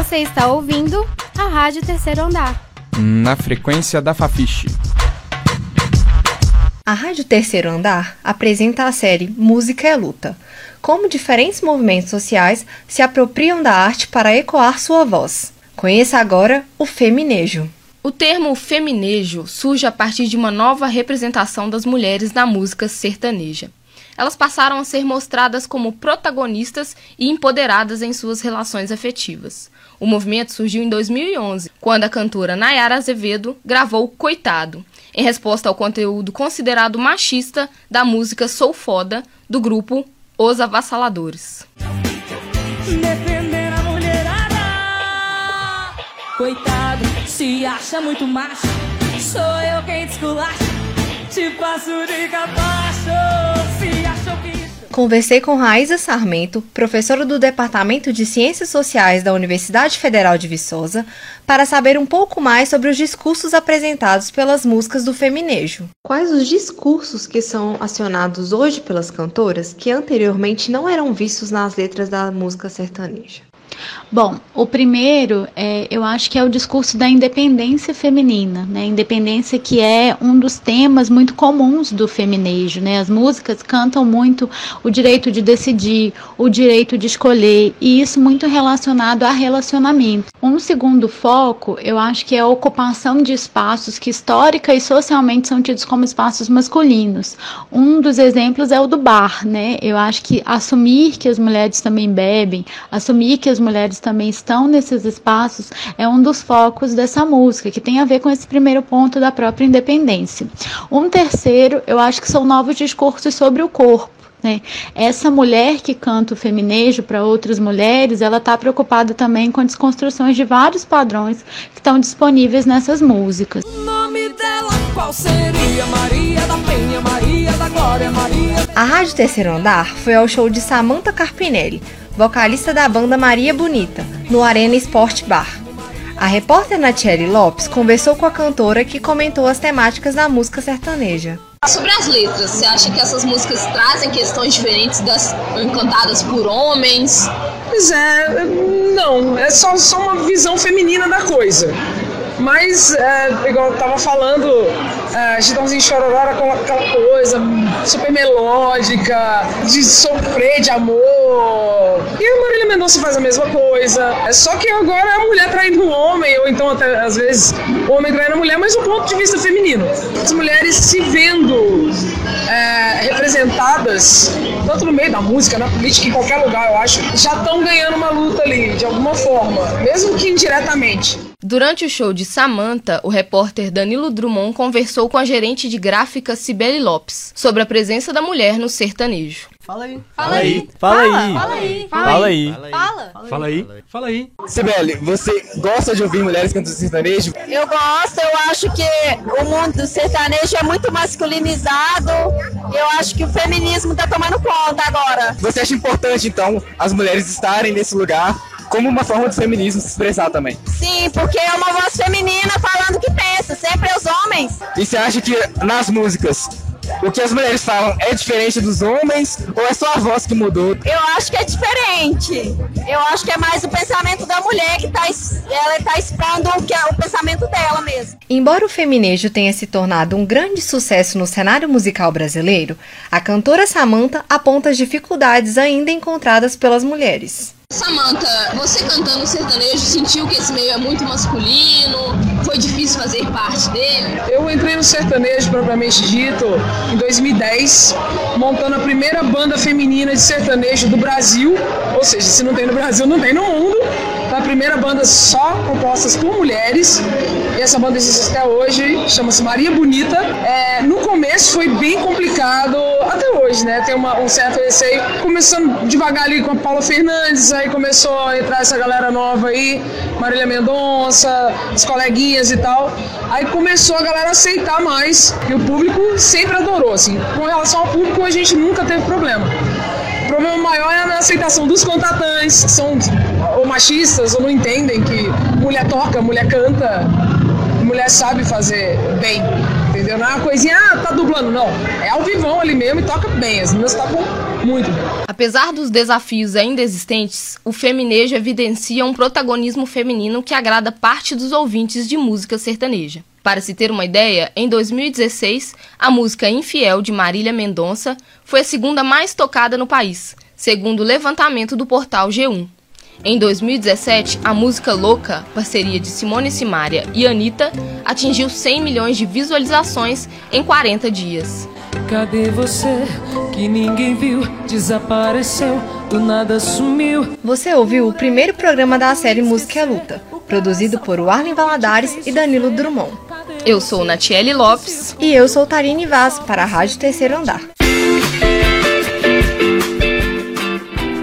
Você está ouvindo a Rádio Terceiro Andar. Na frequência da Fafiche. A Rádio Terceiro Andar apresenta a série Música é Luta, como diferentes movimentos sociais se apropriam da arte para ecoar sua voz. Conheça agora o feminejo. O termo feminejo surge a partir de uma nova representação das mulheres na música sertaneja. Elas passaram a ser mostradas como protagonistas e empoderadas em suas relações afetivas. O movimento surgiu em 2011, quando a cantora Nayara Azevedo gravou Coitado, em resposta ao conteúdo considerado machista da música Sou Foda, do grupo Os Avassaladores. Defender a mulherada. Coitado, se acha muito macho. Sou eu quem te passo de capacho. Conversei com Raíza Sarmento, professora do Departamento de Ciências Sociais da Universidade Federal de Viçosa, para saber um pouco mais sobre os discursos apresentados pelas músicas do feminejo. Quais os discursos que são acionados hoje pelas cantoras que anteriormente não eram vistos nas letras da música sertaneja? Bom, o primeiro, é, eu acho que é o discurso da independência feminina, né? Independência que é um dos temas muito comuns do feminejo, né? As músicas cantam muito o direito de decidir, o direito de escolher, e isso muito relacionado a relacionamento. Um segundo foco, eu acho que é a ocupação de espaços que histórica e socialmente são tidos como espaços masculinos. Um dos exemplos é o do bar, né? Eu acho que assumir que as mulheres também bebem, assumir que as mulheres também estão nesses espaços é um dos focos dessa música, que tem a ver com esse primeiro ponto da própria independência. Um terceiro, eu acho que são novos discursos sobre o corpo. Né? Essa mulher que canta o feminejo para outras mulheres, ela está preocupada também com desconstruções de vários padrões que estão disponíveis nessas músicas. O nome dela qual seria? Maria da Penha, Maria da Glória, Maria. A Rádio Terceiro Andar foi ao show de Samantha Carpinelli, vocalista da banda Maria Bonita, no Arena Sport Bar. A repórter Natiele Lopes conversou com a cantora que comentou as temáticas da música sertaneja. Sobre as letras, você acha que essas músicas trazem questões diferentes das cantadas por homens? Pois é, não, é só, só uma visão feminina da coisa. Mas, é, igual eu tava falando, é, Chitãozinho Chororó era com aquela coisa super melódica, de sofrer de amor. E a Marília Mendonça faz a mesma coisa. É só que agora a mulher traindo o homem, ou então até às vezes o homem traindo a mulher, mas do ponto de vista feminino. As mulheres se vendo é, representadas, tanto no meio da música, na política, em qualquer lugar, eu acho, já estão ganhando uma luta ali, de alguma forma, mesmo que indiretamente. Durante o show de Samantha, o repórter Danilo Drummond conversou com a gerente de gráfica Cibele Lopes sobre a presença da mulher no sertanejo. Fala aí. Fala aí. Fala aí. Fala aí. Fala aí. Fala. Fala aí. Fala aí. Sibeli, você gosta de ouvir mulheres cantando sertanejo? Eu gosto, eu acho que o mundo do sertanejo é muito masculinizado. Eu acho que o feminismo tá tomando conta agora. Você acha importante, então, as mulheres estarem nesse lugar como uma forma do feminismo se expressar também? Sim, porque é uma voz feminina falando o que pensa, sempre é os homens. E você acha que nas músicas o que as mulheres falam é diferente dos homens ou é só a voz que mudou? Eu acho que é diferente. Eu acho que é mais o pensamento da mulher que tá, ela tá expondo o, que é o pensamento dela mesmo. Embora o feminejo tenha se tornado um grande sucesso no cenário musical brasileiro, a cantora Samantha aponta as dificuldades ainda encontradas pelas mulheres. Samantha, você cantando sertanejo, sentiu que esse meio é muito masculino? Foi difícil fazer parte dele? Eu entrei no sertanejo propriamente dito em 2010, montando a primeira banda feminina de sertanejo do Brasil. Ou seja, se não tem no Brasil, não tem no mundo. A primeira banda só compostas por mulheres. E essa banda existe até hoje, chama-se Maria Bonita. É, no começo foi bem complicado, até hoje, né? Tem uma- um certo receio. Começando devagar ali com a Paula Fernandes, aí começou a entrar essa galera nova aí, Marília Mendonça, as coleguinhas e tal. Aí começou a galera aceitar mais, e o público sempre adorou, assim. Com relação ao público, a gente nunca teve problema. O problema maior é na aceitação dos contratantes, que são ou machistas ou não entendem que mulher toca, mulher canta, mulher sabe fazer bem, Não é uma coisinha, ah, tá dublando, não. É ao vivão ali mesmo e toca bem. As meninas tocam muito. Apesar dos desafios ainda existentes, o feminejo evidencia um protagonismo feminino que agrada parte dos ouvintes de música sertaneja. Para se ter uma ideia, em 2016, a música Infiel de Marília Mendonça foi a segunda mais tocada no país, segundo o levantamento do portal G1. Em 2017, a música Louca, parceria de Simone Simaria e Anitta, atingiu 100 milhões de visualizações em 40 dias. Cadê você que ninguém viu? Desapareceu, do nada sumiu. Você ouviu o primeiro programa da série Música é Luta, produzido por Arlen Valadares e Danilo Drummond. Eu sou Natiele Lopes. E eu sou Tarine Vaz, para a Rádio Terceiro Andar.